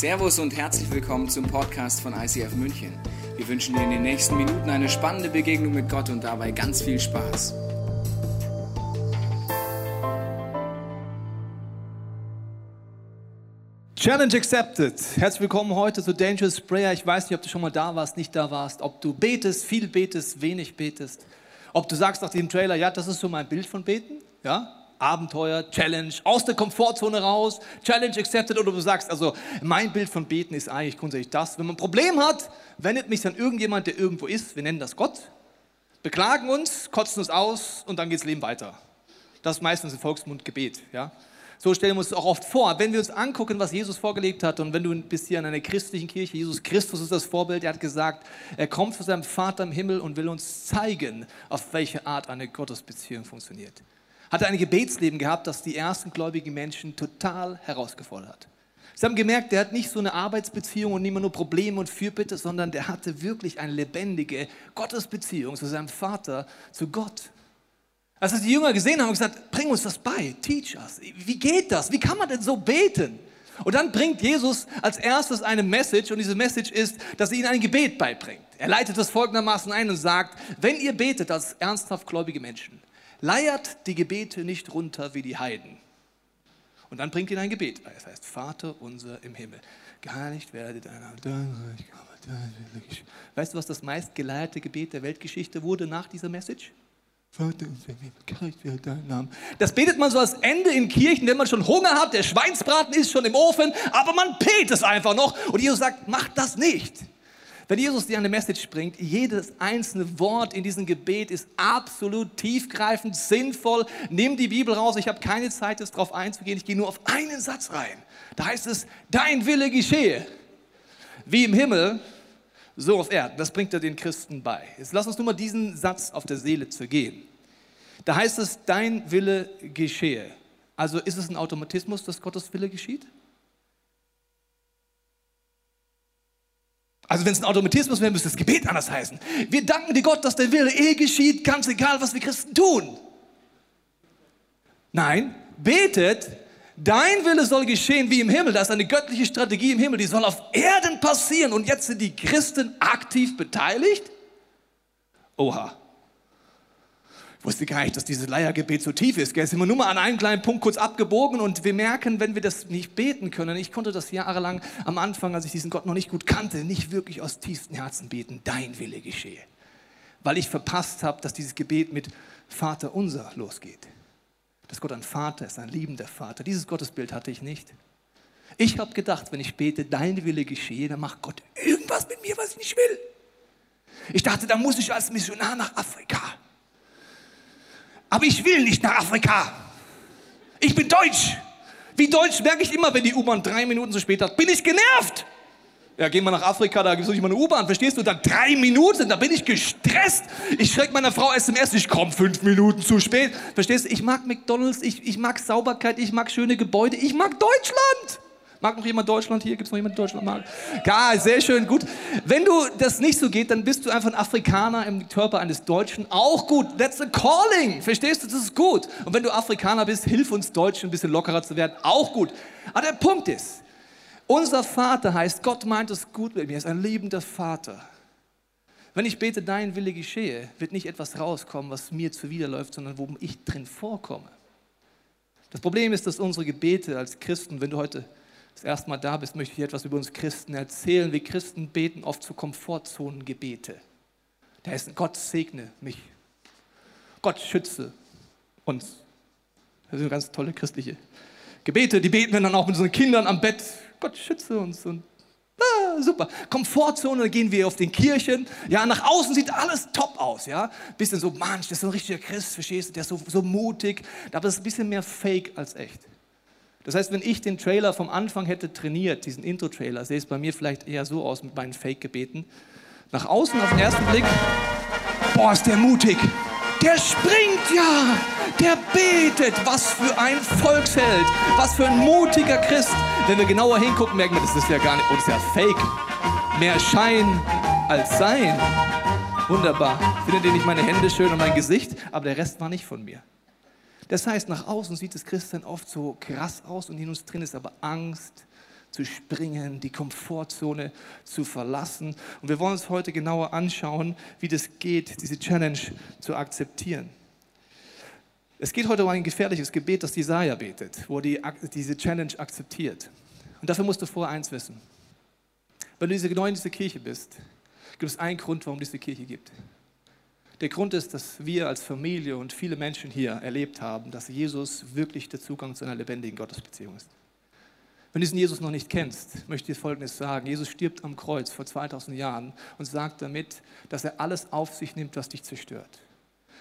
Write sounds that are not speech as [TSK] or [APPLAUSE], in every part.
Servus und herzlich willkommen zum Podcast von ICF München. Wir wünschen dir in den nächsten Minuten eine spannende Begegnung mit Gott und dabei ganz viel Spaß. Challenge accepted. Herzlich willkommen heute zu Dangerous Prayer. Ich weiß nicht, ob du schon mal da warst, nicht da warst, ob du betest, viel betest, wenig betest. Ob du sagst nach dem Trailer, ja, das ist so mein Bild von Beten, ja, Abenteuer, Challenge, aus der Komfortzone raus, Challenge accepted oder du sagst, also mein Bild von Beten ist eigentlich grundsätzlich das, wenn man ein Problem hat, wendet mich dann irgendjemand, der irgendwo ist, wir nennen das Gott, beklagen uns, kotzen uns aus und dann geht das Leben weiter. Das ist meistens ein Volksmundgebet, ja. So stellen wir uns auch oft vor. Wenn wir uns angucken, was Jesus vorgelegt hat, und wenn du bist hier in einer christlichen Kirche, Jesus Christus ist das Vorbild, er hat gesagt, er kommt von seinem Vater im Himmel und will uns zeigen, auf welche Art eine Gottesbeziehung funktioniert. Hat er ein Gebetsleben gehabt, das die ersten gläubigen Menschen total herausgefordert hat. Sie haben gemerkt, der hat nicht so eine Arbeitsbeziehung und immer nur Probleme und Fürbitte, sondern der hatte wirklich eine lebendige Gottesbeziehung zu seinem Vater, zu Gott. Als das die Jünger gesehen haben, haben gesagt, bring uns das bei, teach us. Wie geht das? Wie kann man denn so beten? Und dann bringt Jesus als erstes eine Message und diese Message ist, dass er ihnen ein Gebet beibringt. Er leitet das folgendermaßen ein und sagt, wenn ihr betet als ernsthaft gläubige Menschen, leiert die Gebete nicht runter wie die Heiden. Und dann bringt ihn ein Gebet bei. Das heißt, Vater unser im Himmel, geheiligt werde dein Name. Weißt du, was das meistgeleierte Gebet der Weltgeschichte wurde nach dieser Message? Das betet man so als Ende in Kirchen, wenn man schon Hunger hat, der Schweinsbraten ist schon im Ofen, aber man betet es einfach noch und Jesus sagt, mach das nicht. Wenn Jesus dir eine Message bringt, jedes einzelne Wort in diesem Gebet ist absolut tiefgreifend, sinnvoll. Nimm die Bibel raus, ich habe keine Zeit, jetzt darauf einzugehen, ich gehe nur auf einen Satz rein. Da heißt es, dein Wille geschehe, wie im Himmel, so auf Erden. Das bringt er den Christen bei. Jetzt lass uns nur mal diesen Satz auf der Seele zergehen. Da heißt es, dein Wille geschehe. Also ist es ein Automatismus, dass Gottes Wille geschieht? Also wenn es ein Automatismus wäre, müsste das Gebet anders heißen. Wir danken dir Gott, dass der Wille eh geschieht, ganz egal, was wir Christen tun. Nein, betet, dein Wille soll geschehen wie im Himmel. Da ist eine göttliche Strategie im Himmel, die soll auf Erden passieren. Und jetzt sind die Christen aktiv beteiligt? Oha. Wusste gar nicht, dass dieses Leiergebet so tief ist. Gell? Sind wir nur mal an einem kleinen Punkt kurz abgebogen und wir merken, wenn wir das nicht beten können. Ich konnte das jahrelang am Anfang, als ich diesen Gott noch nicht gut kannte, nicht wirklich aus tiefstem Herzen beten. Dein Wille geschehe. Weil ich verpasst habe, dass dieses Gebet mit Vater unser losgeht. Dass Gott ein Vater ist, ein liebender Vater. Dieses Gottesbild hatte ich nicht. Ich habe gedacht, wenn ich bete, dein Wille geschehe, dann macht Gott irgendwas mit mir, was ich nicht will. Ich dachte, da muss ich als Missionar nach Afrika. Aber ich will nicht nach Afrika. Ich bin deutsch. Wie deutsch merke ich immer, wenn die U-Bahn drei Minuten zu spät hat. Bin ich genervt. Ja, gehen wir nach Afrika, da gibt es nicht mal eine U-Bahn, verstehst du? Da drei Minuten, da bin ich gestresst. Ich schrecke meiner Frau SMS, ich komme fünf Minuten zu spät. Verstehst du? Ich mag McDonalds, ich, ich mag Sauberkeit, ich mag schöne Gebäude, ich mag Deutschland. Mag noch jemand Deutschland hier? Gibt es noch jemand Deutschland mag? Ja, sehr schön, gut. Wenn du das nicht so geht, dann bist du einfach ein Afrikaner im Körper eines Deutschen. Auch gut. That's a calling. Verstehst du? Das ist gut. Und wenn du Afrikaner bist, hilf uns Deutschen ein bisschen lockerer zu werden. Auch gut. Aber der Punkt ist, unser Vater heißt, Gott meint es gut mit mir. Er ist ein liebender Vater. Wenn ich bete, dein Wille geschehe, wird nicht etwas rauskommen, was mir zuwiderläuft, sondern wo ich drin vorkomme. Das Problem ist, dass unsere Gebete als Christen, wenn du heute das erste Mal da bist, möchte ich etwas über uns Christen erzählen. Wir Christen beten oft zu Komfortzonengebete. Da ist Gott segne mich. Gott schütze uns. Das sind ganz tolle christliche Gebete. Die beten wir dann auch mit unseren Kindern am Bett. Gott schütze uns und ah, super. Komfortzone, da gehen wir auf den Kirchen. Ja, nach außen sieht alles top aus. Ja, bisschen so, Mann, der ist so ein richtiger Christ, verstehst du? Der ist so, so mutig. Aber es ist ein bisschen mehr Fake als echt. Das heißt, wenn ich den Trailer vom Anfang hätte trainiert, diesen Intro-Trailer, sähe es bei mir vielleicht eher so aus mit meinen Fake-Gebeten. Nach außen auf den ersten Blick, boah, ist der mutig. Der springt ja, der betet. Was für ein Volksheld, was für ein mutiger Christ. Wenn wir genauer hingucken, merken wir, das ist ja gar nicht, oh, das ist ja Fake. Mehr Schein als Sein. Wunderbar. Findet ihr nicht meine Hände schön und mein Gesicht? Aber der Rest war nicht von mir. Das heißt, nach außen sieht das Christsein oft so krass aus und in uns drin ist aber Angst, zu springen, die Komfortzone zu verlassen. Und wir wollen uns heute genauer anschauen, wie das geht, diese Challenge zu akzeptieren. Es geht heute um ein gefährliches Gebet, das Jesaja betet, wo die, diese Challenge akzeptiert. Und dafür musst du vorher eins wissen. Wenn du neu in dieser Kirche bist, gibt es einen Grund, warum es diese Kirche gibt. Der Grund ist, dass wir als Familie und viele Menschen hier erlebt haben, dass Jesus wirklich der Zugang zu einer lebendigen Gottesbeziehung ist. Wenn du diesen Jesus noch nicht kennst, möchte ich dir Folgendes sagen. Jesus stirbt am Kreuz vor 2000 Jahren und sagt damit, dass er alles auf sich nimmt, was dich zerstört.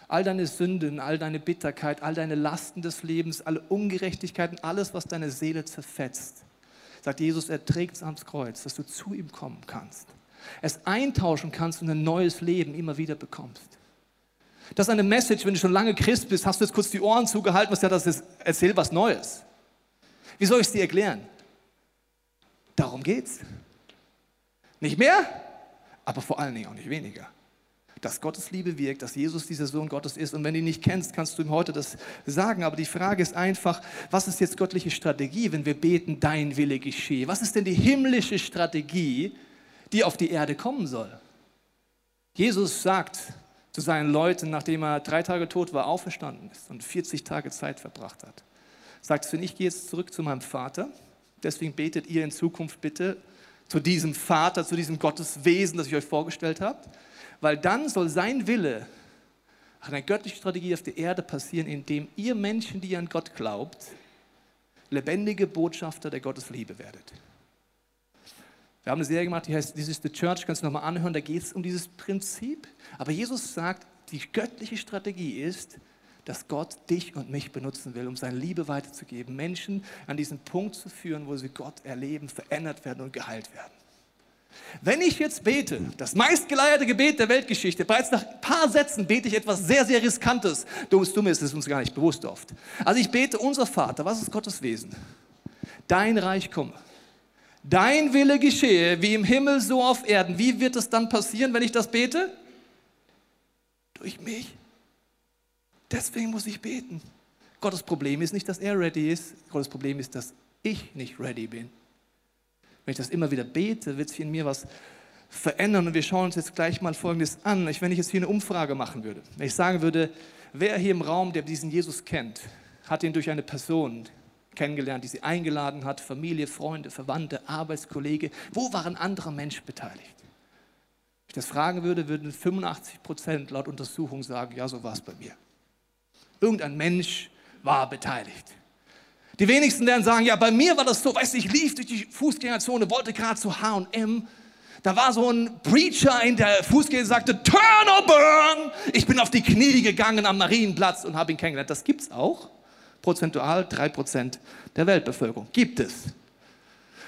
All deine Sünden, all deine Bitterkeit, all deine Lasten des Lebens, alle Ungerechtigkeiten, alles, was deine Seele zerfetzt. Sagt Jesus, er trägt es ans Kreuz, dass du zu ihm kommen kannst. Es eintauschen kannst und ein neues Leben immer wieder bekommst. Das ist eine Message, wenn du schon lange Christ bist, hast du jetzt kurz die Ohren zugehalten, was ja das ist, erzähl was Neues. Wie soll ich es dir erklären? Darum geht's. Nicht mehr, aber vor allen Dingen auch nicht weniger. Dass Gottes Liebe wirkt, dass Jesus dieser Sohn Gottes ist. Und wenn du ihn nicht kennst, kannst du ihm heute das sagen. Aber die Frage ist einfach, was ist jetzt göttliche Strategie, wenn wir beten, dein Wille geschehe? Was ist denn die himmlische Strategie, die auf die Erde kommen soll? Jesus sagt zu seinen Leuten, nachdem er drei Tage tot war, auferstanden ist und 40 Tage Zeit verbracht hat. Sagt er, ich gehe jetzt zurück zu meinem Vater Deswegen betet ihr in Zukunft bitte zu diesem Vater, zu diesem Gotteswesen, das ich euch vorgestellt habe, weil dann soll sein Wille, eine göttliche Strategie auf der Erde passieren, indem ihr Menschen, die an Gott glaubt, lebendige Botschafter der Gottesliebe werdet. Wir haben eine Serie gemacht, die heißt This is the Church, kannst du nochmal anhören, da geht es um dieses Prinzip. Aber Jesus sagt, die göttliche Strategie ist, dass Gott dich und mich benutzen will, um seine Liebe weiterzugeben, Menschen an diesen Punkt zu führen, wo sie Gott erleben, verändert werden und geheilt werden. Wenn ich jetzt bete, das meistgeleierte Gebet der Weltgeschichte, bereits nach ein paar Sätzen bete ich etwas sehr, sehr Riskantes. Dummes, Dummes ist uns gar nicht bewusst oft. Also ich bete, unser Vater, was ist Gottes Wesen? Dein Reich komme. Dein Wille geschehe, wie im Himmel, so auf Erden. Wie wird es dann passieren, wenn ich das bete? Durch mich. Deswegen muss ich beten. Gottes Problem ist nicht, dass er ready ist. Gottes Problem ist, dass ich nicht ready bin. Wenn ich das immer wieder bete, wird sich in mir was verändern. Und wir schauen uns jetzt gleich mal Folgendes an. wenn ich jetzt hier eine Umfrage machen würde, wenn ich sagen würde, wer hier im Raum, der diesen Jesus kennt, hat ihn durch eine Person kennengelernt, die sie eingeladen hat, Familie, Freunde, Verwandte, Arbeitskollege, wo waren andere Menschen beteiligt? Wenn ich das fragen würde, würden 85 Prozent laut Untersuchung sagen, ja, so war es bei mir. Irgendein Mensch war beteiligt. Die wenigsten werden sagen, ja, bei mir war das so, weißt du, ich lief durch die Fußgängerzone, wollte gerade zu H&M, da war so ein Preacher in der Fußgänger, sagte, turn or burn. Ich bin auf die Knie gegangen am Marienplatz und habe ihn kennengelernt. Das gibt es auch. Prozentual 3% der Weltbevölkerung. Gibt es.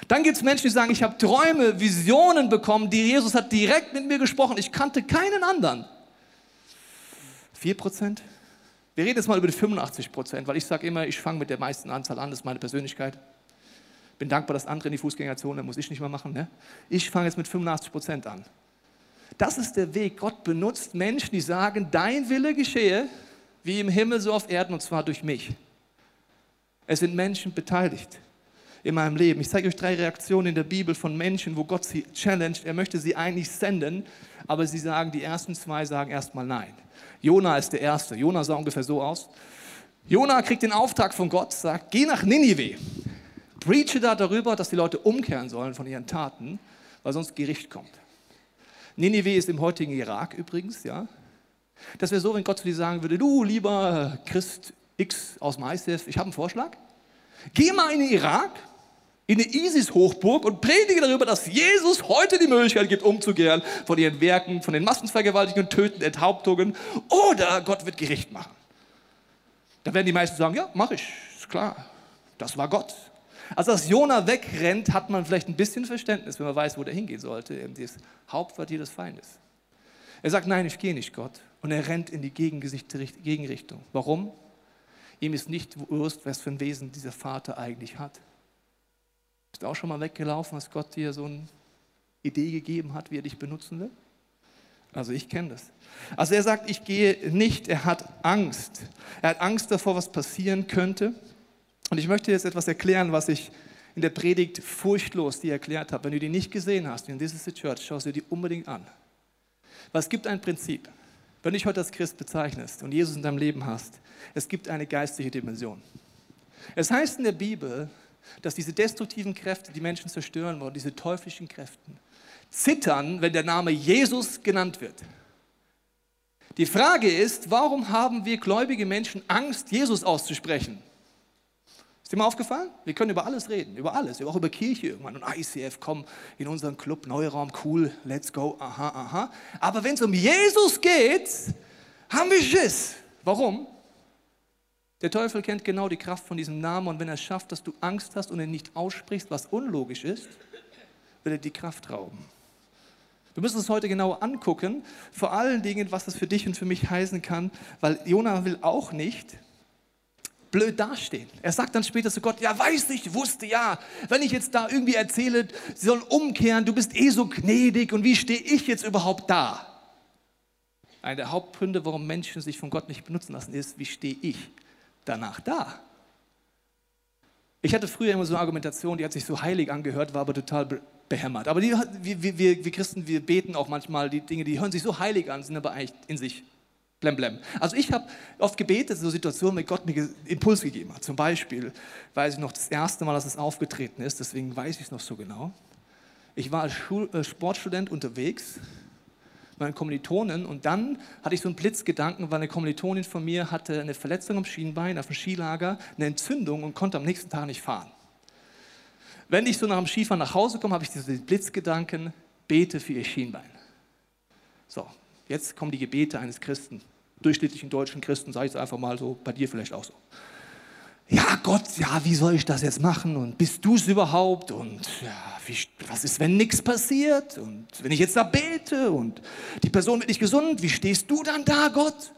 Dann gibt es Menschen, die sagen, ich habe Träume, Visionen bekommen, die Jesus hat direkt mit mir gesprochen. Ich kannte keinen anderen. 4%? Wir reden jetzt mal über die 85 Prozent, weil ich sage immer, ich fange mit der meisten Anzahl an, das ist meine Persönlichkeit. Bin dankbar, dass andere in die Fußgängerzone, muss ich nicht mehr machen. Ne? Ich fange jetzt mit 85 Prozent an. Das ist der Weg. Gott benutzt Menschen, die sagen, dein Wille geschehe, wie im Himmel so auf Erden, und zwar durch mich. Es sind Menschen beteiligt in meinem Leben. Ich zeige euch drei Reaktionen in der Bibel von Menschen, wo Gott sie challenged. Er möchte sie eigentlich senden, aber sie sagen, die ersten zwei sagen erstmal nein. Jona ist der Erste. Jona sah ungefähr so aus. Jona kriegt den Auftrag von Gott, sagt, geh nach Ninive. Preache da darüber, dass die Leute umkehren sollen von ihren Taten, weil sonst Gericht kommt. Ninive ist im heutigen Irak übrigens, ja. Das wäre so, wenn Gott zu dir sagen würde, du lieber Christ X aus dem ICF, ich habe einen Vorschlag. Geh mal in den Irak in eine ISIS-Hochburg und predige darüber, dass Jesus heute die Möglichkeit gibt, umzukehren von ihren Werken, von den Massenvergewaltigungen, Töten, Enthauptungen oder Gott wird Gericht machen. Da werden die meisten sagen, ja, mache ich, ist klar, das war Gott. Also dass Jona wegrennt, hat man vielleicht ein bisschen Verständnis, wenn man weiß, wo der hingehen sollte, eben dieses Hauptquartier des Feindes. Er sagt, nein, ich gehe nicht, Gott. Und er rennt in die Gegenrichtung. Warum? Ihm ist nicht bewusst, was für ein Wesen dieser Vater eigentlich hat. Bist du auch schon mal weggelaufen, als Gott dir so eine Idee gegeben hat, wie er dich benutzen will? Also ich kenne das. Also er sagt, ich gehe nicht, er hat Angst. Er hat Angst davor, was passieren könnte. Und ich möchte jetzt etwas erklären, was ich in der Predigt furchtlos die erklärt habe. Wenn du die nicht gesehen hast, in This is the Church, schau sie die unbedingt an. Weil es gibt ein Prinzip. Wenn du dich heute als Christ bezeichnest und Jesus in deinem Leben hast, es gibt eine geistliche Dimension. Es heißt in der Bibel, dass diese destruktiven Kräfte, die Menschen zerstören wollen, diese teuflischen Kräfte, zittern, wenn der Name Jesus genannt wird. Die Frage ist, warum haben wir gläubige Menschen Angst, Jesus auszusprechen? Ist dir mal aufgefallen? Wir können über alles reden, über alles, auch über Kirche irgendwann und ICF, komm in unseren Club, Neuraum, cool, let's go, aha, aha. Aber wenn es um Jesus geht, haben wir Schiss. Warum? Der Teufel kennt genau die Kraft von diesem Namen und wenn er es schafft, dass du Angst hast und ihn nicht aussprichst, was unlogisch ist, will er die Kraft rauben. Wir müssen uns heute genau angucken, vor allen Dingen, was das für dich und für mich heißen kann, weil Jonah will auch nicht blöd dastehen. Er sagt dann später zu Gott, ja, weiß ich, wusste ja, wenn ich jetzt da irgendwie erzähle, sie sollen umkehren, du bist eh so gnädig und wie stehe ich jetzt überhaupt da? Einer der Hauptgründe, warum Menschen sich von Gott nicht benutzen lassen, ist, wie stehe ich danach da? Ich hatte früher immer so eine Argumentation, die hat sich so heilig angehört, war aber total behämmert. Aber die, wir, wir, wir Christen, wir beten auch manchmal die Dinge, die hören sich so heilig an, sind aber eigentlich in sich blem blem. Also ich habe oft gebetet, so Situationen, mit Gott mir Impuls gegeben hat. Zum Beispiel weiß ich noch das erste Mal, dass es aufgetreten ist, deswegen weiß ich es noch so genau. Ich war als Schul äh, Sportstudent unterwegs, meine Kommilitonen, und dann hatte ich so einen Blitzgedanken, weil eine Kommilitonin von mir hatte eine Verletzung am Schienbein auf dem Skilager, eine Entzündung und konnte am nächsten Tag nicht fahren. Wenn ich so nach dem Skifahren nach Hause komme, habe ich diese Blitzgedanken, bete für ihr Schienbein. So, jetzt kommen die Gebete eines Christen, durchschnittlichen deutschen Christen, sage ich es einfach mal so, bei dir vielleicht auch so. Ja, Gott, ja, wie soll ich das jetzt machen? Und bist du es überhaupt? Und ja, wie, was ist, wenn nichts passiert? Und wenn ich jetzt da bete und die Person wird nicht gesund, wie stehst du dann da, Gott?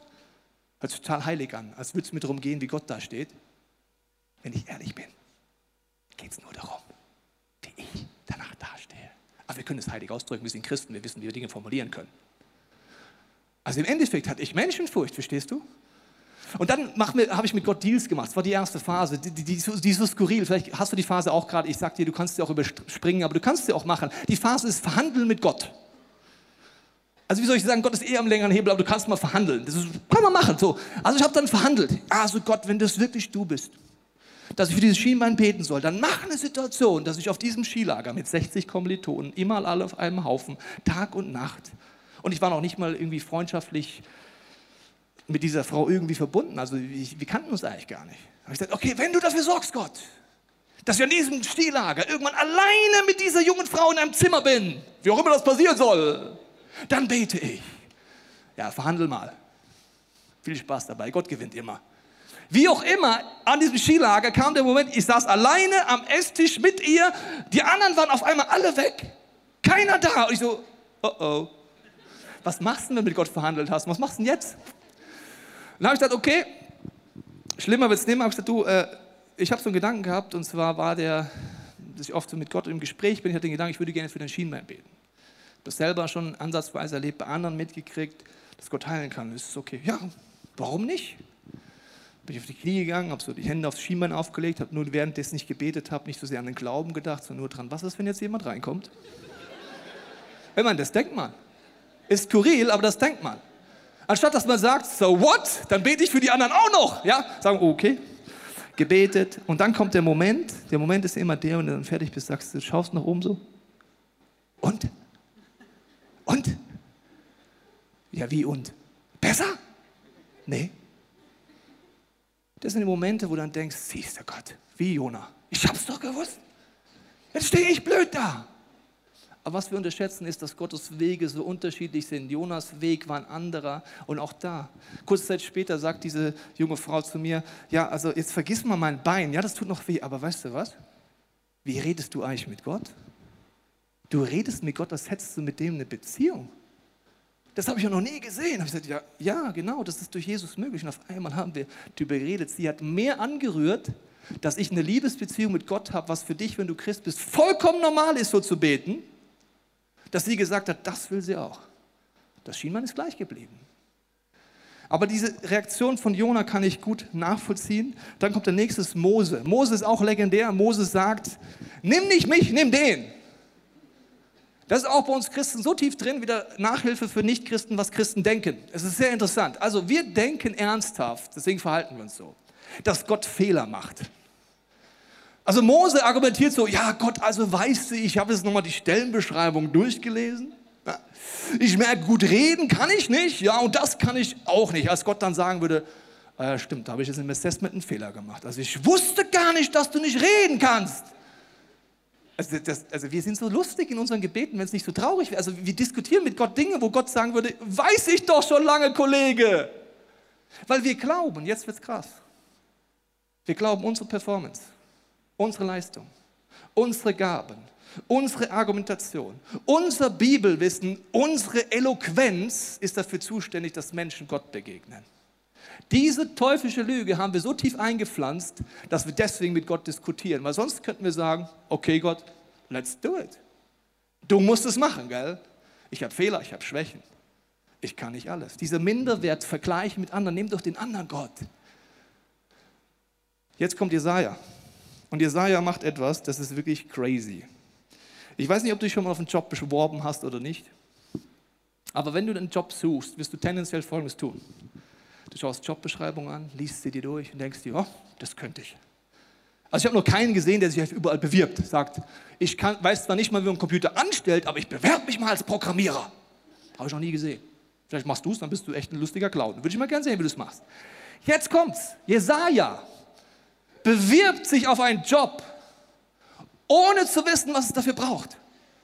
Hört sich total heilig an, als würde es mir darum gehen, wie Gott da steht. Wenn ich ehrlich bin, geht es nur darum, ich danach dastehe. Aber wir können es heilig ausdrücken, wir sind Christen, wir wissen, wie wir Dinge formulieren können. Also im Endeffekt hatte ich Menschenfurcht, verstehst du? Und dann habe ich mit Gott Deals gemacht. Das war die erste Phase. Die, die, die, die ist so skurril. Vielleicht hast du die Phase auch gerade. Ich sag dir, du kannst sie auch überspringen, aber du kannst sie auch machen. Die Phase ist Verhandeln mit Gott. Also wie soll ich sagen, Gott ist eher am längeren Hebel, aber du kannst mal verhandeln. Das ist, kann man machen. So. Also ich habe dann verhandelt. Also Gott, wenn das wirklich du bist, dass ich für dieses Schienbein beten soll, dann mach eine Situation, dass ich auf diesem Skilager mit 60 Kommilitonen, immer alle auf einem Haufen, Tag und Nacht, und ich war noch nicht mal irgendwie freundschaftlich mit dieser Frau irgendwie verbunden, also wir, wir kannten uns eigentlich gar nicht. Da habe ich gesagt, okay, wenn du dafür sorgst, Gott, dass ich an diesem Skilager irgendwann alleine mit dieser jungen Frau in einem Zimmer bin, wie auch immer das passieren soll, dann bete ich. Ja, verhandel mal. Viel Spaß dabei, Gott gewinnt immer. Wie auch immer, an diesem Skilager kam der Moment, ich saß alleine am Esstisch mit ihr, die anderen waren auf einmal alle weg. Keiner da. Und ich so, oh oh. Was machst du denn, wenn du mit Gott verhandelt hast? Was machst du denn jetzt? dann habe ich gesagt, okay, schlimmer wird es nicht mehr. Ich habe gesagt, du, äh, ich habe so einen Gedanken gehabt und zwar war der, dass ich oft so mit Gott im Gespräch bin, ich hatte den Gedanken, ich würde gerne für den Schienbein beten. Das selber schon ansatzweise erlebt, bei anderen mitgekriegt, dass Gott heilen kann. Ist okay. Ja, warum nicht? bin ich auf die Knie gegangen, habe so die Hände aufs Schienbein aufgelegt, habe nur währenddessen nicht gebetet habe, nicht so sehr an den Glauben gedacht, sondern nur dran, was ist, wenn jetzt jemand reinkommt? Wenn man, das denkt man. Ist skurril, aber das denkt man. Anstatt dass man sagt, so what, dann bete ich für die anderen auch noch. Ja, sagen, okay, gebetet. Und dann kommt der Moment, der Moment ist immer der, wenn du dann fertig bist, sagst du, schaust nach oben so. Und? Und? Ja, wie und? Besser? Nee, das sind die Momente, wo du dann denkst, siehst du Gott, wie Jona. Ich hab's doch gewusst. Jetzt stehe ich blöd da. Aber was wir unterschätzen, ist, dass Gottes Wege so unterschiedlich sind. Jonas Weg war ein anderer und auch da. Kurze Zeit später sagt diese junge Frau zu mir, ja, also jetzt vergiss mal mein Bein. Ja, das tut noch weh, aber weißt du was? Wie redest du eigentlich mit Gott? Du redest mit Gott, als hättest du mit dem eine Beziehung. Das habe ich ja noch nie gesehen. Habe ich gesagt, ja, ja, genau, das ist durch Jesus möglich. Und auf einmal haben wir darüber geredet. Sie hat mehr angerührt, dass ich eine Liebesbeziehung mit Gott habe, was für dich, wenn du Christ bist, vollkommen normal ist, so zu beten, dass sie gesagt hat, das will sie auch. Das Schienbein ist gleich geblieben. Aber diese Reaktion von Jona kann ich gut nachvollziehen. Dann kommt der nächste Mose. Mose ist auch legendär. Mose sagt, nimm nicht mich, nimm den. Das ist auch bei uns Christen so tief drin, wieder Nachhilfe für Nichtchristen, was Christen denken. Es ist sehr interessant. Also wir denken ernsthaft, deswegen verhalten wir uns so, dass Gott Fehler macht. Also Mose argumentiert so, ja Gott, also weißt du, ich habe jetzt nochmal die Stellenbeschreibung durchgelesen. Ich merke, gut reden kann ich nicht, ja, und das kann ich auch nicht. Als Gott dann sagen würde, äh, stimmt, da habe ich jetzt im Assessment einen Fehler gemacht. Also ich wusste gar nicht, dass du nicht reden kannst. Also, das, also, wir sind so lustig in unseren Gebeten, wenn es nicht so traurig wäre. Also wir diskutieren mit Gott Dinge, wo Gott sagen würde, weiß ich doch schon lange, Kollege. Weil wir glauben, jetzt wird es krass. Wir glauben unsere Performance, unsere Leistung, unsere Gaben, unsere Argumentation, unser Bibelwissen, unsere Eloquenz ist dafür zuständig, dass Menschen Gott begegnen. Diese teuflische Lüge haben wir so tief eingepflanzt, dass wir deswegen mit Gott diskutieren. Weil sonst könnten wir sagen, okay Gott, let's do it. Du musst es machen, gell? Ich habe Fehler, ich habe Schwächen. Ich kann nicht alles. Dieser Minderwertvergleich mit anderen, nimm doch den anderen Gott. Jetzt kommt Jesaja. Und Jesaja macht etwas, das ist wirklich crazy. Ich weiß nicht, ob du dich schon mal auf einen Job beworben hast oder nicht. Aber wenn du einen Job suchst, wirst du tendenziell Folgendes tun. Du schaust Jobbeschreibung an, liest sie dir durch und denkst dir, oh, das könnte ich. Also ich habe noch keinen gesehen, der sich überall bewirbt, sagt, ich kann, weiß zwar nicht mal, wie man einen Computer anstellt, aber ich bewerbe mich mal als Programmierer. Habe ich noch nie gesehen. Vielleicht machst du es, dann bist du echt ein lustiger Clown. Würde ich mal gerne sehen, wie du es machst. Jetzt kommt's. Jesaja bewirbt sich auf einen Job, ohne zu wissen, was es dafür braucht.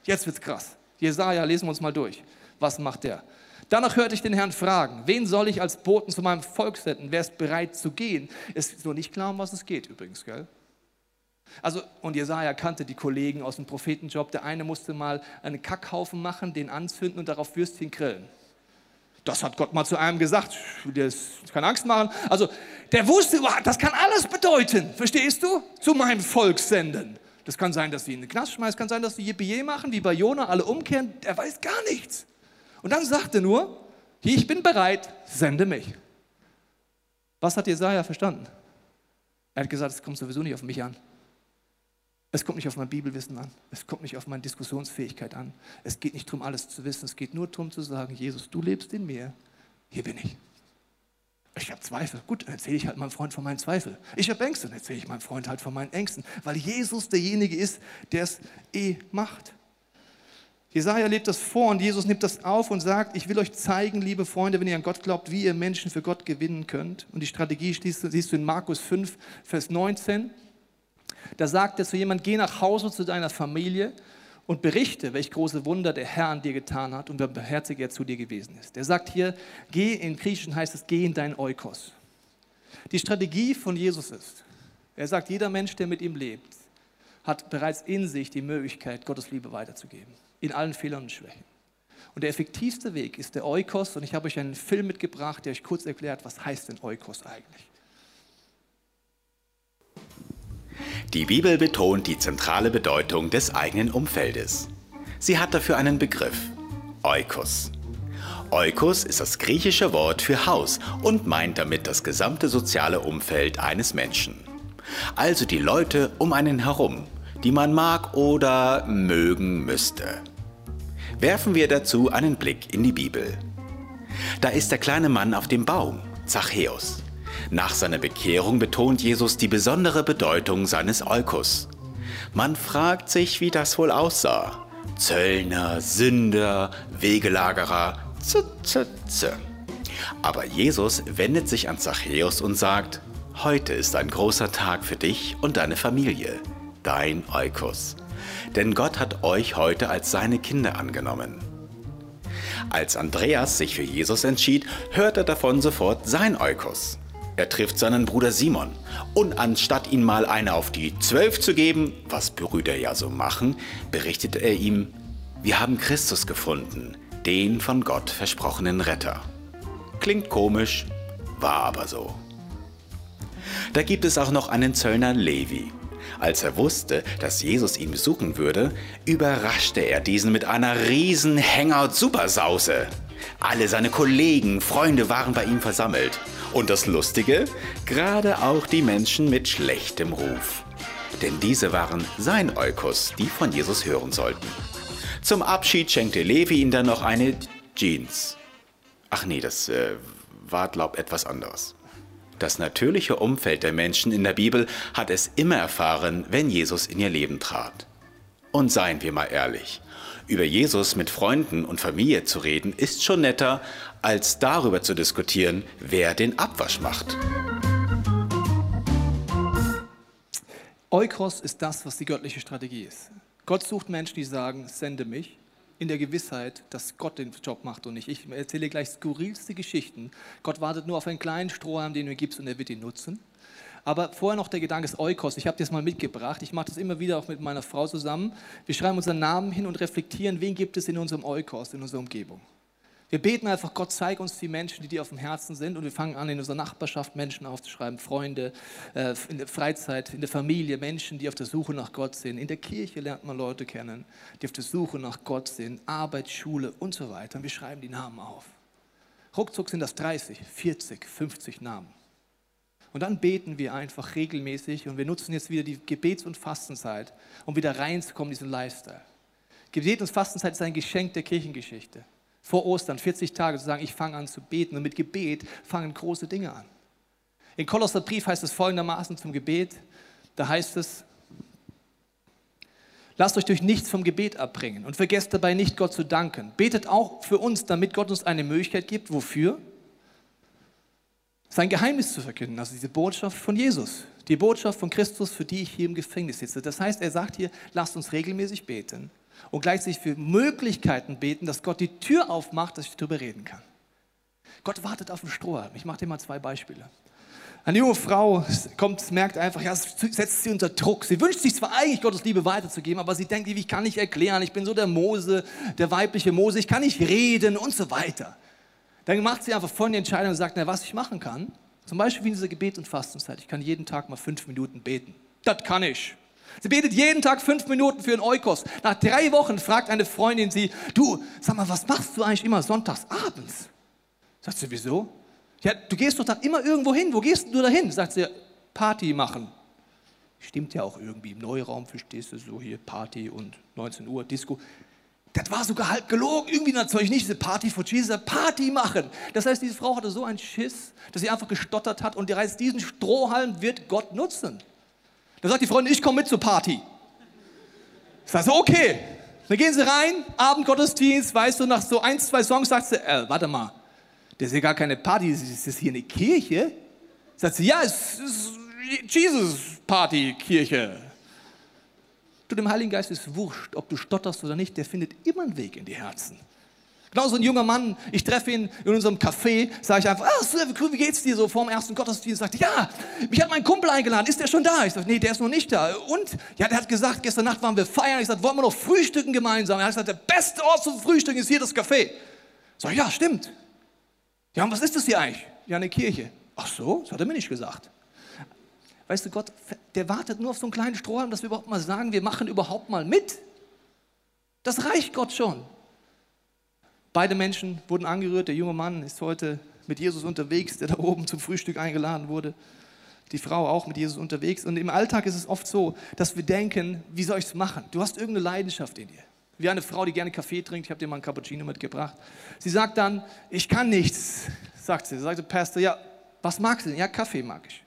Jetzt wird's krass. Jesaja, lesen wir uns mal durch. Was macht der? Danach hörte ich den Herrn fragen, wen soll ich als Boten zu meinem Volk senden? Wer ist bereit zu gehen? Ist nur nicht klar, um was es geht übrigens, gell? Also, und Jesaja kannte die Kollegen aus dem Prophetenjob. Der eine musste mal einen Kackhaufen machen, den anzünden und darauf Würstchen grillen. Das hat Gott mal zu einem gesagt. Ich will dir keine Angst machen. Also, der wusste, das kann alles bedeuten. Verstehst du? Zu meinem Volk senden. Das kann sein, dass sie in den Knast schmeißen, kann sein, dass sie Yippie machen, wie bei Jona, alle umkehren. Er weiß gar nichts. Und dann sagt er nur, ich bin bereit, sende mich. Was hat Jesaja verstanden? Er hat gesagt, es kommt sowieso nicht auf mich an. Es kommt nicht auf mein Bibelwissen an. Es kommt nicht auf meine Diskussionsfähigkeit an. Es geht nicht darum, alles zu wissen. Es geht nur darum zu sagen, Jesus, du lebst in mir. Hier bin ich. Ich habe Zweifel. Gut, dann erzähle ich halt meinem Freund von meinen Zweifeln. Ich habe Ängste, dann erzähle ich meinem Freund halt von meinen Ängsten. Weil Jesus derjenige ist, der es eh macht. Jesaja lebt das vor und Jesus nimmt das auf und sagt: Ich will euch zeigen, liebe Freunde, wenn ihr an Gott glaubt, wie ihr Menschen für Gott gewinnen könnt. Und die Strategie siehst du in Markus 5, Vers 19. Da sagt er zu jemandem: Geh nach Hause zu deiner Familie und berichte, welch große Wunder der Herr an dir getan hat und wie beherzig er zu dir gewesen ist. Er sagt hier: Geh, in Griechischen heißt es, geh in dein Eukos. Die Strategie von Jesus ist: Er sagt, jeder Mensch, der mit ihm lebt, hat bereits in sich die Möglichkeit, Gottes Liebe weiterzugeben in allen Fehlern und Schwächen. Und der effektivste Weg ist der Eukos. Und ich habe euch einen Film mitgebracht, der euch kurz erklärt, was heißt denn Eukos eigentlich. Die Bibel betont die zentrale Bedeutung des eigenen Umfeldes. Sie hat dafür einen Begriff, Eukos. Eukos ist das griechische Wort für Haus und meint damit das gesamte soziale Umfeld eines Menschen. Also die Leute um einen herum, die man mag oder mögen müsste werfen wir dazu einen Blick in die Bibel. Da ist der kleine Mann auf dem Baum, Zachäus. Nach seiner Bekehrung betont Jesus die besondere Bedeutung seines Eukos. Man fragt sich, wie das wohl aussah. Zöllner, Sünder, Wegelagerer, z, z, z. Aber Jesus wendet sich an Zachäus und sagt, heute ist ein großer Tag für dich und deine Familie, dein Eukos denn Gott hat euch heute als seine Kinder angenommen. Als Andreas sich für Jesus entschied, hört er davon sofort sein Eukos. Er trifft seinen Bruder Simon und anstatt ihm mal eine auf die Zwölf zu geben, was Brüder ja so machen, berichtet er ihm, wir haben Christus gefunden, den von Gott versprochenen Retter. Klingt komisch, war aber so. Da gibt es auch noch einen Zöllner Levi. Als er wusste, dass Jesus ihn besuchen würde, überraschte er diesen mit einer riesen Hangout-Supersause. Alle seine Kollegen, Freunde waren bei ihm versammelt. Und das Lustige, gerade auch die Menschen mit schlechtem Ruf. Denn diese waren sein Eukos, die von Jesus hören sollten. Zum Abschied schenkte Levi ihm dann noch eine Jeans. Ach nee, das äh, war, glaub, etwas anderes. Das natürliche Umfeld der Menschen in der Bibel hat es immer erfahren, wenn Jesus in ihr Leben trat. Und seien wir mal ehrlich, über Jesus mit Freunden und Familie zu reden, ist schon netter, als darüber zu diskutieren, wer den Abwasch macht. Eukos ist das, was die göttliche Strategie ist. Gott sucht Menschen, die sagen, sende mich, in der Gewissheit, dass Gott den Job macht und nicht ich. Erzähle gleich skurrilste Geschichten. Gott wartet nur auf einen kleinen Strohhalm, den du gibst und er wird ihn nutzen. Aber vorher noch der Gedanke des Eukos. Ich habe das mal mitgebracht. Ich mache das immer wieder auch mit meiner Frau zusammen. Wir schreiben unseren Namen hin und reflektieren, wen gibt es in unserem Eukos, in unserer Umgebung. Wir beten einfach, Gott, zeig uns die Menschen, die dir auf dem Herzen sind. Und wir fangen an, in unserer Nachbarschaft Menschen aufzuschreiben, Freunde, äh, in der Freizeit, in der Familie, Menschen, die auf der Suche nach Gott sind. In der Kirche lernt man Leute kennen, die auf der Suche nach Gott sind, Arbeit, Schule und so weiter. Und wir schreiben die Namen auf. Ruckzuck sind das 30, 40, 50 Namen. Und dann beten wir einfach regelmäßig und wir nutzen jetzt wieder die Gebets- und Fastenzeit, um wieder reinzukommen in diesen Lifestyle. Gebet und Fastenzeit ist ein Geschenk der Kirchengeschichte. Vor Ostern, 40 Tage, zu sagen, ich fange an zu beten. Und mit Gebet fangen große Dinge an. In Kolosserbrief heißt es folgendermaßen zum Gebet, da heißt es, Lasst euch durch nichts vom Gebet abbringen und vergesst dabei nicht, Gott zu danken. Betet auch für uns, damit Gott uns eine Möglichkeit gibt. Wofür? sein Geheimnis zu verkünden, also diese Botschaft von Jesus, die Botschaft von Christus, für die ich hier im Gefängnis sitze. Das heißt, er sagt hier, lasst uns regelmäßig beten und gleichzeitig für Möglichkeiten beten, dass Gott die Tür aufmacht, dass ich darüber reden kann. Gott wartet auf den Strohhalm. Ich mache dir mal zwei Beispiele. Eine junge Frau kommt, merkt einfach, ja, setzt sie unter Druck. Sie wünscht sich zwar eigentlich Gottes Liebe weiterzugeben, aber sie denkt, ich kann nicht erklären, ich bin so der Mose, der weibliche Mose, ich kann nicht reden und so weiter. Dann macht sie einfach von die Entscheidung und sagt, na, was ich machen kann, zum Beispiel wie in dieser Gebet- und Fastenzeit, ich kann jeden Tag mal fünf Minuten beten. Das kann ich. Sie betet jeden Tag fünf Minuten für einen Eukos. Nach drei Wochen fragt eine Freundin sie, du, sag mal, was machst du eigentlich immer sonntags abends? Sagt sie, wieso? Ja, du gehst doch dann immer irgendwo hin. Wo gehst du da hin? Sagt sie, Party machen. Stimmt ja auch irgendwie im Neuraum, verstehst du, so hier Party und 19 Uhr Disco. Das war sogar halb gelogen. Irgendwie natürlich nicht diese Party for Jesus, Party machen. Das heißt, diese Frau hatte so einen Schiss, dass sie einfach gestottert hat und heißt, diesen Strohhalm wird Gott nutzen. Da sagt die Freundin, ich komme mit zur Party. Ich sage so, okay. Dann gehen sie rein, Abendgottesdienst, weißt du, nach so ein, zwei Songs sagt sie, äh, warte mal, das ist ja gar keine Party, das ist hier eine Kirche. Sagt sie, ja, es ist Jesus-Party-Kirche. Du, dem Heiligen Geist ist wurscht, ob du stotterst oder nicht, der findet immer einen Weg in die Herzen. Genauso ein junger Mann, ich treffe ihn in unserem Café, sage ich einfach, ah, wie geht's dir so vor dem ersten Gottesdienst? Sagt ja, mich hat mein Kumpel eingeladen, ist der schon da? Ich sage, nee, der ist noch nicht da. Und? Ja, der hat gesagt, gestern Nacht waren wir feiern. Ich sage, wollen wir noch frühstücken gemeinsam? Er hat gesagt, der beste Ort zum Frühstücken ist hier das Café. Sag ja, stimmt. Ja, und was ist das hier eigentlich? Ja, eine Kirche. Ach so, das hat er mir nicht gesagt. Weißt du, Gott, der wartet nur auf so einen kleinen Strohhalm, dass wir überhaupt mal sagen, wir machen überhaupt mal mit. Das reicht Gott schon. Beide Menschen wurden angerührt. Der junge Mann ist heute mit Jesus unterwegs, der da oben zum Frühstück eingeladen wurde. Die Frau auch mit Jesus unterwegs. Und im Alltag ist es oft so, dass wir denken, wie soll ich es machen? Du hast irgendeine Leidenschaft in dir. Wie eine Frau, die gerne Kaffee trinkt. Ich habe dir mal einen Cappuccino mitgebracht. Sie sagt dann, ich kann nichts, sagt sie. Sie sagt, Pastor, ja, was magst du denn? Ja, Kaffee mag ich.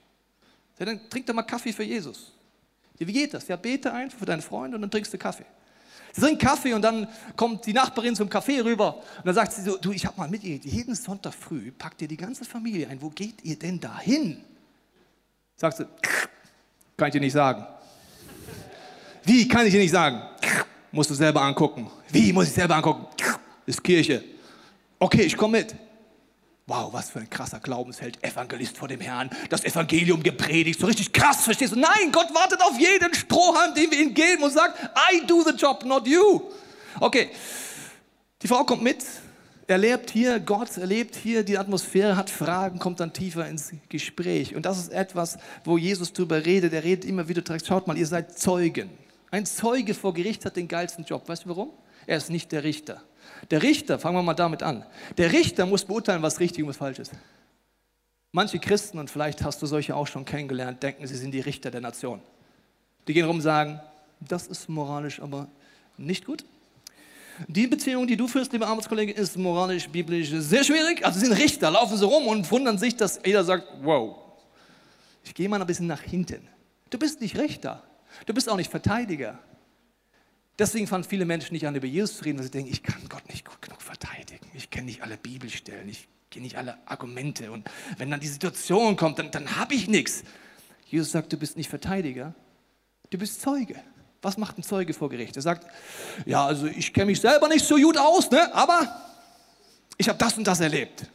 Ja, dann trink doch mal Kaffee für Jesus. Ja, wie geht das? Ja, bete einfach für deine Freunde und dann trinkst du Kaffee. Sie trinkt Kaffee und dann kommt die Nachbarin zum Kaffee rüber und dann sagt sie so, du, ich habe mal mit ihr, jeden Sonntag früh packt ihr die ganze Familie ein. Wo geht ihr denn da hin? Sagt sie, [TSK] kann ich dir nicht sagen. Wie kann ich dir nicht sagen? Musst du selber angucken. Wie muss ich selber angucken? Ist Kirche. Okay, ich komme mit. Wow, was für ein krasser Glaubensheld, Evangelist vor dem Herrn, das Evangelium gepredigt, so richtig krass, verstehst du? Nein, Gott wartet auf jeden Strohhalm, den wir ihm geben und sagt, I do the job, not you. Okay, die Frau kommt mit, erlebt hier Gott, erlebt hier die Atmosphäre, hat Fragen, kommt dann tiefer ins Gespräch. Und das ist etwas, wo Jesus drüber redet. Er redet immer wieder, schaut mal, ihr seid Zeugen. Ein Zeuge vor Gericht hat den geilsten Job. Weißt du warum? Er ist nicht der Richter. Der Richter, fangen wir mal damit an. Der Richter muss beurteilen, was richtig und was falsch ist. Manche Christen, und vielleicht hast du solche auch schon kennengelernt, denken, sie sind die Richter der Nation. Die gehen rum und sagen, das ist moralisch aber nicht gut. Die Beziehung, die du führst, lieber Arbeitskollege, ist moralisch, biblisch sehr schwierig. Also sind Richter, laufen sie rum und wundern sich, dass jeder sagt, wow, ich gehe mal ein bisschen nach hinten. Du bist nicht Richter, du bist auch nicht Verteidiger. Deswegen fangen viele Menschen nicht an, über Jesus zu reden, weil sie denken, ich kann Gott nicht gut genug verteidigen. Ich kenne nicht alle Bibelstellen, ich kenne nicht alle Argumente. Und wenn dann die Situation kommt, dann, dann habe ich nichts. Jesus sagt, du bist nicht Verteidiger, du bist Zeuge. Was macht ein Zeuge vor Gericht? Er sagt, ja, also ich kenne mich selber nicht so gut aus, ne? aber ich habe das und das erlebt.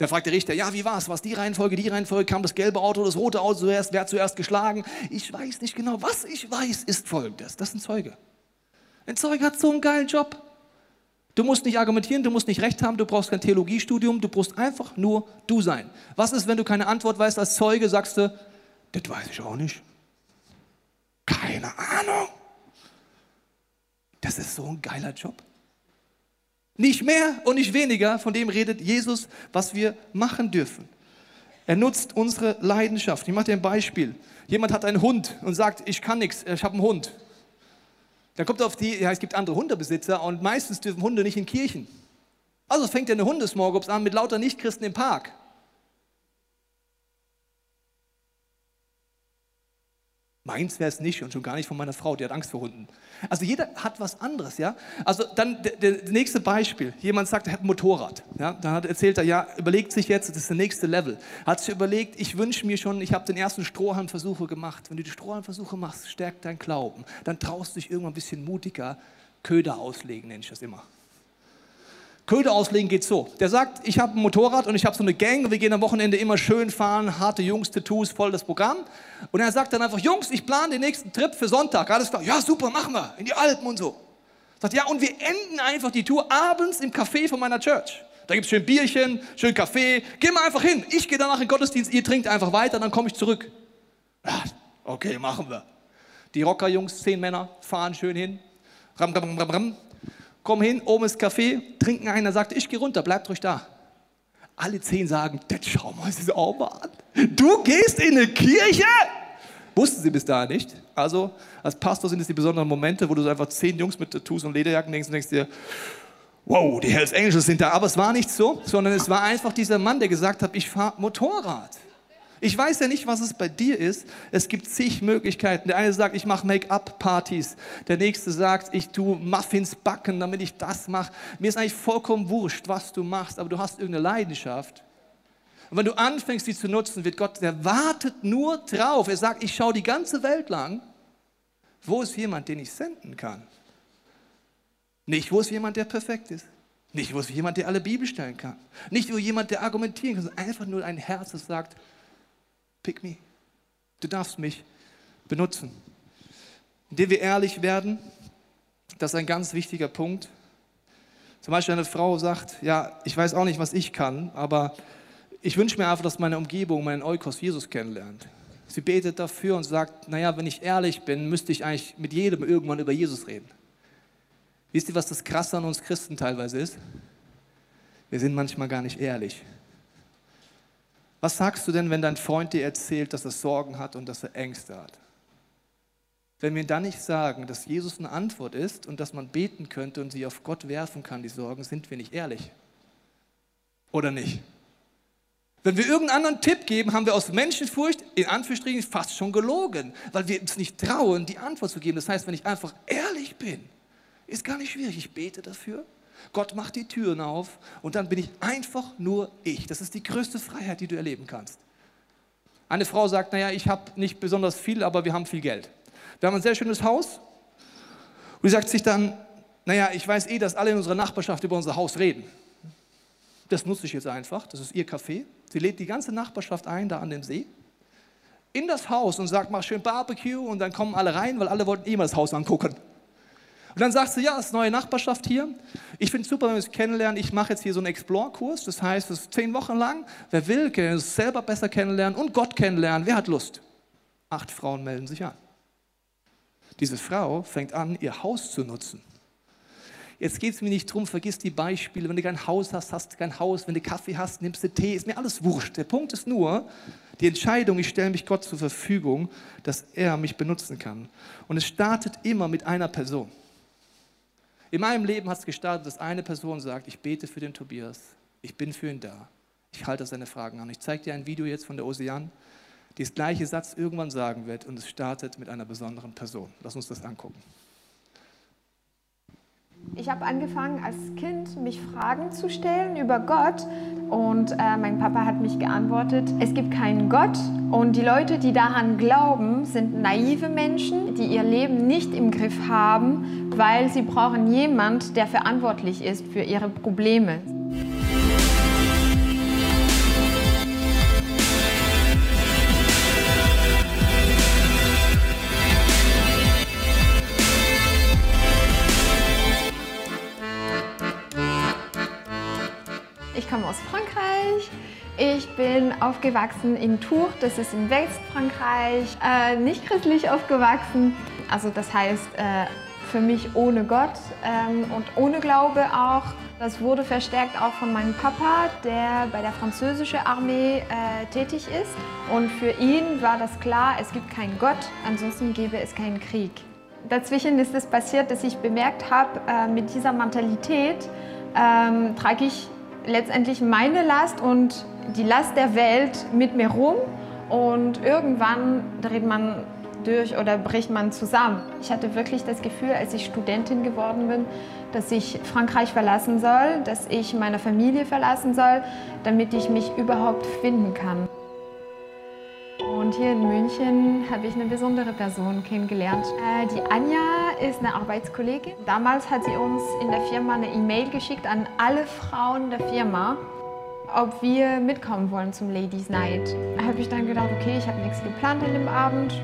Da fragt der Richter, ja, wie war es? Die Reihenfolge, die Reihenfolge? Kam das gelbe Auto, das rote Auto zuerst? Wer hat zuerst geschlagen? Ich weiß nicht genau. Was ich weiß, ist folgendes. Das ist ein Zeuge. Ein Zeuge hat so einen geilen Job. Du musst nicht argumentieren, du musst nicht recht haben, du brauchst kein Theologiestudium, du musst einfach nur du sein. Was ist, wenn du keine Antwort weißt als Zeuge, sagst du, das weiß ich auch nicht. Keine Ahnung. Das ist so ein geiler Job. Nicht mehr und nicht weniger, von dem redet Jesus, was wir machen dürfen. Er nutzt unsere Leidenschaft. Ich mache dir ein Beispiel. Jemand hat einen Hund und sagt, ich kann nichts, ich habe einen Hund. Dann kommt er auf die, ja, es gibt andere Hundebesitzer und meistens dürfen Hunde nicht in Kirchen. Also fängt er eine Hundesmorgops an mit lauter Nichtchristen im Park. Meins wäre es nicht und schon gar nicht von meiner Frau, die hat Angst vor Hunden. Also jeder hat was anderes, ja. Also dann das nächste Beispiel. Jemand sagt, er hat ein Motorrad. Ja? Dann hat, erzählt er, ja, überlegt sich jetzt, das ist der nächste Level. Hat sich überlegt, ich wünsche mir schon, ich habe den ersten Strohhalmversuche gemacht. Wenn du die Strohhalmversuche machst, stärkt dein Glauben. Dann traust du dich irgendwann ein bisschen mutiger, Köder auslegen, nenne ich das immer. Köder auslegen geht so. Der sagt, ich habe ein Motorrad und ich habe so eine Gang wir gehen am Wochenende immer schön fahren, harte Jungs, Tattoos, voll das Programm. Und er sagt dann einfach, Jungs, ich plane den nächsten Trip für Sonntag. Alles klar, ja super, machen wir, in die Alpen und so. Sagt, ja und wir enden einfach die Tour abends im Café von meiner Church. Da gibt es schön Bierchen, schön Kaffee. Geh mal einfach hin. Ich gehe danach in den Gottesdienst, ihr trinkt einfach weiter, dann komme ich zurück. Ja, okay, machen wir. Die Rockerjungs, zehn Männer, fahren schön hin. Ram, ram, ram, ram kommen hin, oben ist Kaffee, trinken einer, sagt, ich gehe runter, bleibt ruhig da. Alle zehn sagen, das schau mal diese Oma an. Du gehst in eine Kirche? Wussten sie bis dahin nicht. Also als Pastor sind es die besonderen Momente, wo du so einfach zehn Jungs mit Tattoos und Lederjacken denkst und denkst dir, wow, die Hells Angels sind da. Aber es war nicht so, sondern es war einfach dieser Mann, der gesagt hat, ich fahre Motorrad. Ich weiß ja nicht, was es bei dir ist. Es gibt zig Möglichkeiten. Der eine sagt, ich mache Make-up-Partys. Der nächste sagt, ich tue Muffins backen, damit ich das mache. Mir ist eigentlich vollkommen wurscht, was du machst, aber du hast irgendeine Leidenschaft. Und wenn du anfängst, die zu nutzen, wird Gott, der wartet nur drauf. Er sagt, ich schaue die ganze Welt lang. Wo ist jemand, den ich senden kann? Nicht, wo ist jemand, der perfekt ist. Nicht, wo ist jemand, der alle Bibelstellen kann. Nicht, wo jemand, der argumentieren kann, sondern einfach nur ein Herz, das sagt, Pick me. Du darfst mich benutzen. Indem wir ehrlich werden, das ist ein ganz wichtiger Punkt. Zum Beispiel eine Frau sagt, ja, ich weiß auch nicht, was ich kann, aber ich wünsche mir einfach, dass meine Umgebung, meinen Eukos Jesus kennenlernt. Sie betet dafür und sagt, naja, wenn ich ehrlich bin, müsste ich eigentlich mit jedem irgendwann über Jesus reden. Wisst ihr, was das Krasse an uns Christen teilweise ist? Wir sind manchmal gar nicht ehrlich. Was sagst du denn, wenn dein Freund dir erzählt, dass er Sorgen hat und dass er Ängste hat? Wenn wir dann nicht sagen, dass Jesus eine Antwort ist und dass man beten könnte und sie auf Gott werfen kann, die Sorgen, sind wir nicht ehrlich. Oder nicht? Wenn wir irgendeinen anderen Tipp geben, haben wir aus Menschenfurcht, in Anführungsstrichen, fast schon gelogen, weil wir uns nicht trauen, die Antwort zu geben. Das heißt, wenn ich einfach ehrlich bin, ist gar nicht schwierig. Ich bete dafür, Gott macht die Türen auf und dann bin ich einfach nur ich. Das ist die größte Freiheit, die du erleben kannst. Eine Frau sagt, naja, ich habe nicht besonders viel, aber wir haben viel Geld. Wir haben ein sehr schönes Haus. Und sie sagt sich dann, naja, ich weiß eh, dass alle in unserer Nachbarschaft über unser Haus reden. Das nutze ich jetzt einfach, das ist ihr Café. Sie lädt die ganze Nachbarschaft ein, da an dem See, in das Haus und sagt, mach schön Barbecue und dann kommen alle rein, weil alle wollten eh mal das Haus angucken. Und dann sagst du, ja, es ist neue Nachbarschaft hier. Ich finde es super, wenn wir uns kennenlernen. Ich mache jetzt hier so einen Explore-Kurs. Das heißt, es ist zehn Wochen lang. Wer will, kann es selber besser kennenlernen und Gott kennenlernen. Wer hat Lust? Acht Frauen melden sich an. Diese Frau fängt an, ihr Haus zu nutzen. Jetzt geht es mir nicht darum, vergiss die Beispiele. Wenn du kein Haus hast, hast du kein Haus. Wenn du Kaffee hast, nimmst du Tee. Ist mir alles wurscht. Der Punkt ist nur, die Entscheidung, ich stelle mich Gott zur Verfügung, dass er mich benutzen kann. Und es startet immer mit einer Person. In meinem Leben hat es gestartet, dass eine Person sagt, ich bete für den Tobias. Ich bin für ihn da. Ich halte seine Fragen an. Ich zeige dir ein Video jetzt von der Ocean, die das gleiche Satz irgendwann sagen wird und es startet mit einer besonderen Person. Lass uns das angucken. Ich habe angefangen als Kind, mich Fragen zu stellen über Gott und äh, mein Papa hat mich geantwortet, es gibt keinen Gott und die Leute, die daran glauben, sind naive Menschen, die ihr Leben nicht im Griff haben, weil sie brauchen jemand, der verantwortlich ist für ihre Probleme. Komme aus Frankreich. Ich bin aufgewachsen in Tours, das ist in Westfrankreich, äh, nicht christlich aufgewachsen. Also das heißt äh, für mich ohne Gott ähm, und ohne Glaube auch. Das wurde verstärkt auch von meinem Papa, der bei der französischen Armee äh, tätig ist. Und für ihn war das klar, es gibt keinen Gott, ansonsten gäbe es keinen Krieg. Dazwischen ist es passiert, dass ich bemerkt habe, äh, mit dieser Mentalität ähm, trage ich letztendlich meine Last und die Last der Welt mit mir rum und irgendwann dreht man durch oder bricht man zusammen. Ich hatte wirklich das Gefühl, als ich Studentin geworden bin, dass ich Frankreich verlassen soll, dass ich meine Familie verlassen soll, damit ich mich überhaupt finden kann. Und hier in München habe ich eine besondere Person kennengelernt. Äh, die Anja ist eine Arbeitskollegin. Damals hat sie uns in der Firma eine E-Mail geschickt an alle Frauen der Firma, ob wir mitkommen wollen zum Ladies Night. Da habe ich dann gedacht, okay, ich habe nichts geplant an dem Abend.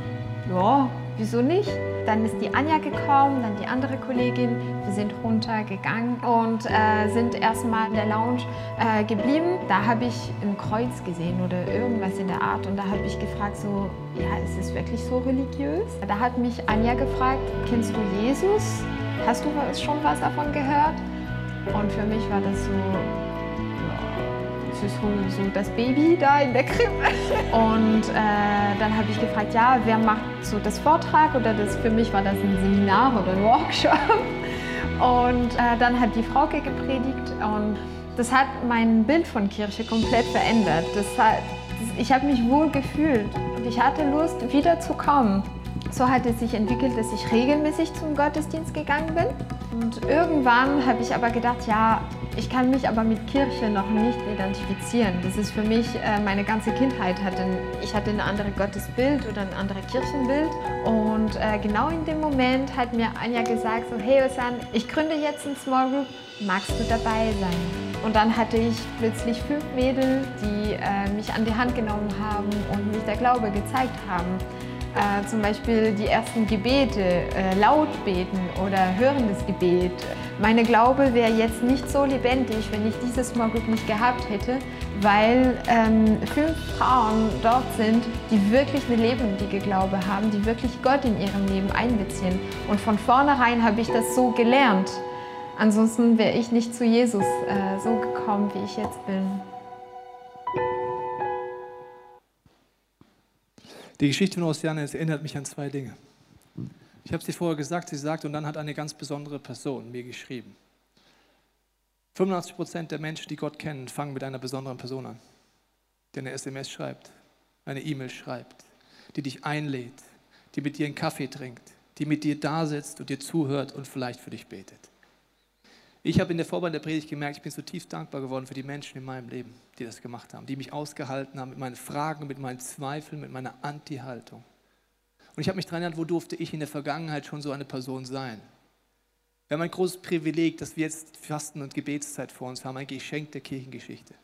Ja, wieso nicht? Dann ist die Anja gekommen, dann die andere Kollegin. Wir sind runtergegangen und äh, sind erstmal in der Lounge äh, geblieben. Da habe ich ein Kreuz gesehen oder irgendwas in der Art. Und da habe ich gefragt, so, ja, ist es wirklich so religiös? Da hat mich Anja gefragt, kennst du Jesus? Hast du schon was davon gehört? Und für mich war das so, ist so das Baby da in der Krippe. Und äh, dann habe ich gefragt, ja, wer macht so das Vortrag oder das, für mich war das ein Seminar oder ein Workshop. Und äh, dann hat die Frauke gepredigt und das hat mein Bild von Kirche komplett verändert. Das hat, das, ich habe mich wohl gefühlt und ich hatte Lust, wiederzukommen. So hat es sich entwickelt, dass ich regelmäßig zum Gottesdienst gegangen bin. Und irgendwann habe ich aber gedacht, ja, ich kann mich aber mit Kirche noch nicht identifizieren. Das ist für mich äh, meine ganze Kindheit. Hatte, ich hatte ein anderes Gottesbild oder ein anderes Kirchenbild. Und äh, genau in dem Moment hat mir Anja gesagt, so, hey Osan, ich gründe jetzt ein Small Group, magst du dabei sein? Und dann hatte ich plötzlich fünf Mädel, die äh, mich an die Hand genommen haben und mich der Glaube gezeigt haben äh, zum Beispiel die ersten Gebete äh, laut beten oder hörendes Gebet. Meine Glaube wäre jetzt nicht so lebendig, wenn ich dieses Small Group nicht gehabt hätte, weil ähm, fünf Frauen dort sind, die wirklich eine lebendige Glaube haben, die wirklich Gott in ihrem Leben einbeziehen. Und von vornherein habe ich das so gelernt. Ansonsten wäre ich nicht zu Jesus äh, so gekommen, wie ich jetzt bin. Die Geschichte von Oceane erinnert mich an zwei Dinge. Ich habe dir vorher gesagt, sie sagt, und dann hat eine ganz besondere Person mir geschrieben. 85 Prozent der Menschen, die Gott kennen, fangen mit einer besonderen Person an, die eine SMS schreibt, eine E-Mail schreibt, die dich einlädt, die mit dir einen Kaffee trinkt, die mit dir da sitzt und dir zuhört und vielleicht für dich betet. Ich habe in der Vorbereitung der Predigt gemerkt, ich bin zutiefst dankbar geworden für die Menschen in meinem Leben, die das gemacht haben, die mich ausgehalten haben mit meinen Fragen, mit meinen Zweifeln, mit meiner Anti-Haltung. Und ich habe mich daran erinnert, wo durfte ich in der Vergangenheit schon so eine Person sein? Wir haben ein großes Privileg, dass wir jetzt Fasten- und Gebetszeit vor uns haben, ein Geschenk der Kirchengeschichte.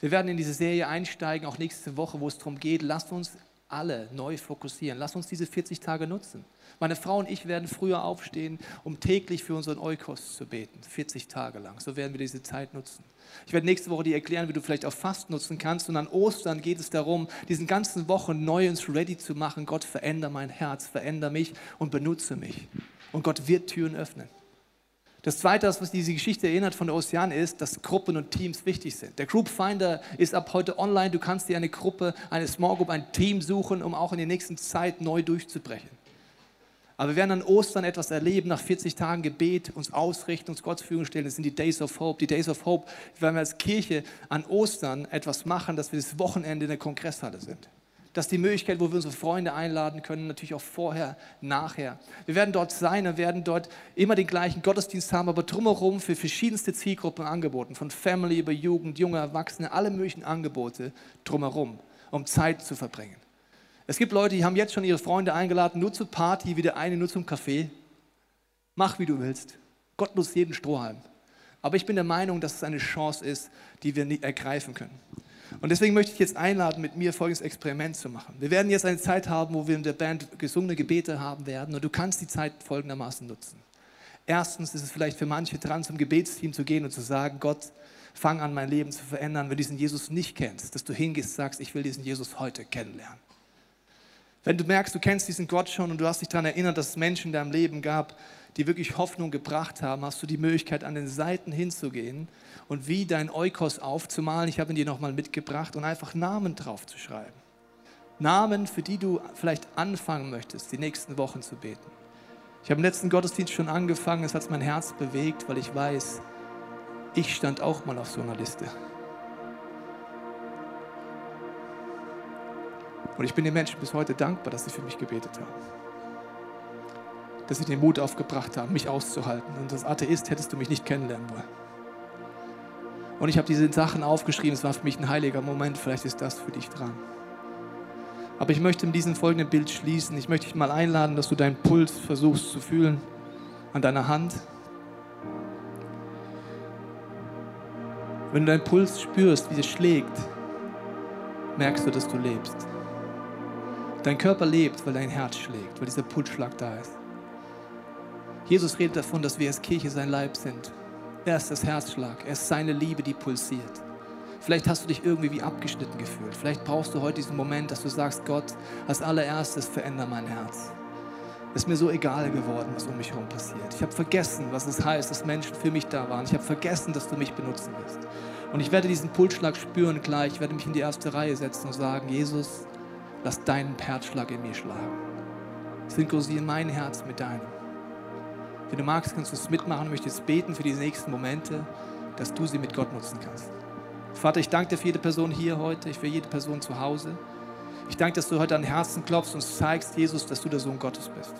Wir werden in diese Serie einsteigen, auch nächste Woche, wo es darum geht, lasst uns alle neu fokussieren. Lasst uns diese 40 Tage nutzen. Meine Frau und ich werden früher aufstehen, um täglich für unseren Eukos zu beten, 40 Tage lang. So werden wir diese Zeit nutzen. Ich werde nächste Woche dir erklären, wie du vielleicht auch Fast nutzen kannst. Und an Ostern geht es darum, diesen ganzen Wochen neu uns ready zu machen. Gott, verändere mein Herz, verändere mich und benutze mich. Und Gott wird Türen öffnen. Das Zweite, was diese Geschichte erinnert von der Ozean, ist, dass Gruppen und Teams wichtig sind. Der Group Finder ist ab heute online. Du kannst dir eine Gruppe, eine Small Group, ein Team suchen, um auch in der nächsten Zeit neu durchzubrechen. Aber wir werden an Ostern etwas erleben, nach 40 Tagen Gebet, uns ausrichten, uns Gott zur Verfügung stellen. Das sind die Days of Hope. Die Days of Hope, werden wir als Kirche an Ostern etwas machen, dass wir das Wochenende in der Kongresshalle sind. Das ist die Möglichkeit, wo wir unsere Freunde einladen können, natürlich auch vorher, nachher. Wir werden dort sein und werden dort immer den gleichen Gottesdienst haben, aber drumherum für verschiedenste Zielgruppen angeboten, von Family über Jugend, junge Erwachsene, alle möglichen Angebote drumherum, um Zeit zu verbringen. Es gibt Leute, die haben jetzt schon ihre Freunde eingeladen, nur zur Party, wie der eine nur zum Kaffee. Mach, wie du willst. Gott nutzt jeden Strohhalm. Aber ich bin der Meinung, dass es eine Chance ist, die wir ergreifen können. Und deswegen möchte ich jetzt einladen, mit mir folgendes Experiment zu machen. Wir werden jetzt eine Zeit haben, wo wir in der Band gesungene Gebete haben werden und du kannst die Zeit folgendermaßen nutzen. Erstens ist es vielleicht für manche dran, zum Gebetsteam zu gehen und zu sagen, Gott, fang an, mein Leben zu verändern, wenn du diesen Jesus nicht kennst, dass du hingehst und sagst, ich will diesen Jesus heute kennenlernen. Wenn du merkst, du kennst diesen Gott schon und du hast dich daran erinnert, dass es Menschen in deinem Leben gab, die wirklich Hoffnung gebracht haben, hast du die Möglichkeit, an den Seiten hinzugehen und wie dein Eukos aufzumalen. Ich habe ihn dir nochmal mitgebracht und einfach Namen drauf zu schreiben. Namen, für die du vielleicht anfangen möchtest, die nächsten Wochen zu beten. Ich habe im letzten Gottesdienst schon angefangen, es hat mein Herz bewegt, weil ich weiß, ich stand auch mal auf so einer Liste. Und ich bin den Menschen bis heute dankbar, dass sie für mich gebetet haben. Dass sie den Mut aufgebracht haben, mich auszuhalten. Und als Atheist hättest du mich nicht kennenlernen wollen. Und ich habe diese Sachen aufgeschrieben. Es war für mich ein heiliger Moment. Vielleicht ist das für dich dran. Aber ich möchte mit diesem folgenden Bild schließen. Ich möchte dich mal einladen, dass du deinen Puls versuchst zu fühlen an deiner Hand. Wenn du deinen Puls spürst, wie er schlägt, merkst du, dass du lebst. Dein Körper lebt, weil dein Herz schlägt, weil dieser Pulsschlag da ist. Jesus redet davon, dass wir als Kirche sein Leib sind. Er ist das Herzschlag, er ist seine Liebe, die pulsiert. Vielleicht hast du dich irgendwie wie abgeschnitten gefühlt. Vielleicht brauchst du heute diesen Moment, dass du sagst, Gott, als allererstes veränder mein Herz. Es ist mir so egal geworden, was um mich herum passiert. Ich habe vergessen, was es heißt, dass Menschen für mich da waren. Ich habe vergessen, dass du mich benutzen wirst. Und ich werde diesen Pulsschlag spüren gleich. Ich werde mich in die erste Reihe setzen und sagen, Jesus, lass deinen Herzschlag in mir schlagen. Synchronisiere mein Herz mit deinem. Wenn du magst, kannst du es mitmachen, möchtest beten für die nächsten Momente, dass du sie mit Gott nutzen kannst. Vater, ich danke dir für jede Person hier heute, für jede Person zu Hause. Ich danke, dass du heute an Herzen klopfst und zeigst, Jesus, dass du der Sohn Gottes bist.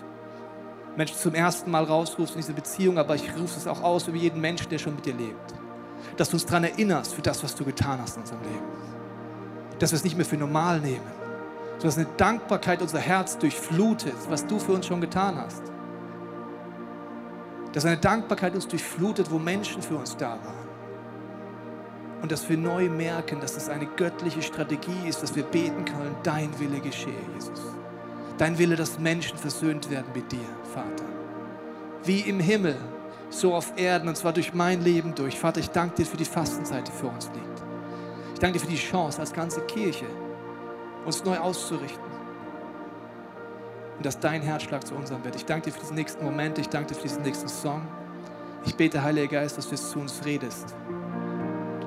Menschen zum ersten Mal rausrufst in diese Beziehung, aber ich rufe es auch aus über jeden Menschen, der schon mit dir lebt. Dass du uns daran erinnerst für das, was du getan hast in unserem Leben. Dass wir es nicht mehr für normal nehmen, dass eine Dankbarkeit unser Herz durchflutet, was du für uns schon getan hast. Dass eine Dankbarkeit uns durchflutet, wo Menschen für uns da waren. Und dass wir neu merken, dass es eine göttliche Strategie ist, dass wir beten können, dein Wille geschehe, Jesus. Dein Wille, dass Menschen versöhnt werden mit dir, Vater. Wie im Himmel, so auf Erden, und zwar durch mein Leben durch. Vater, ich danke dir für die Fastenzeit, die vor uns liegt. Ich danke dir für die Chance als ganze Kirche, uns neu auszurichten. Und dass dein Herzschlag zu unserem wird. Ich danke dir für diesen nächsten Moment, ich danke dir für diesen nächsten Song. Ich bete, Heiliger Geist, dass du zu uns redest.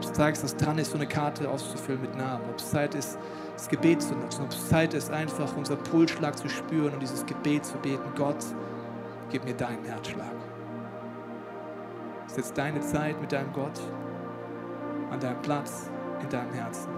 Du sagst, dass dran ist, so eine Karte auszufüllen mit Namen. Ob es Zeit ist, das Gebet zu nutzen. Ob es Zeit ist, einfach unser Pulsschlag zu spüren und dieses Gebet zu beten. Gott, gib mir deinen Herzschlag. Es ist jetzt deine Zeit mit deinem Gott an deinem Platz in deinem Herzen.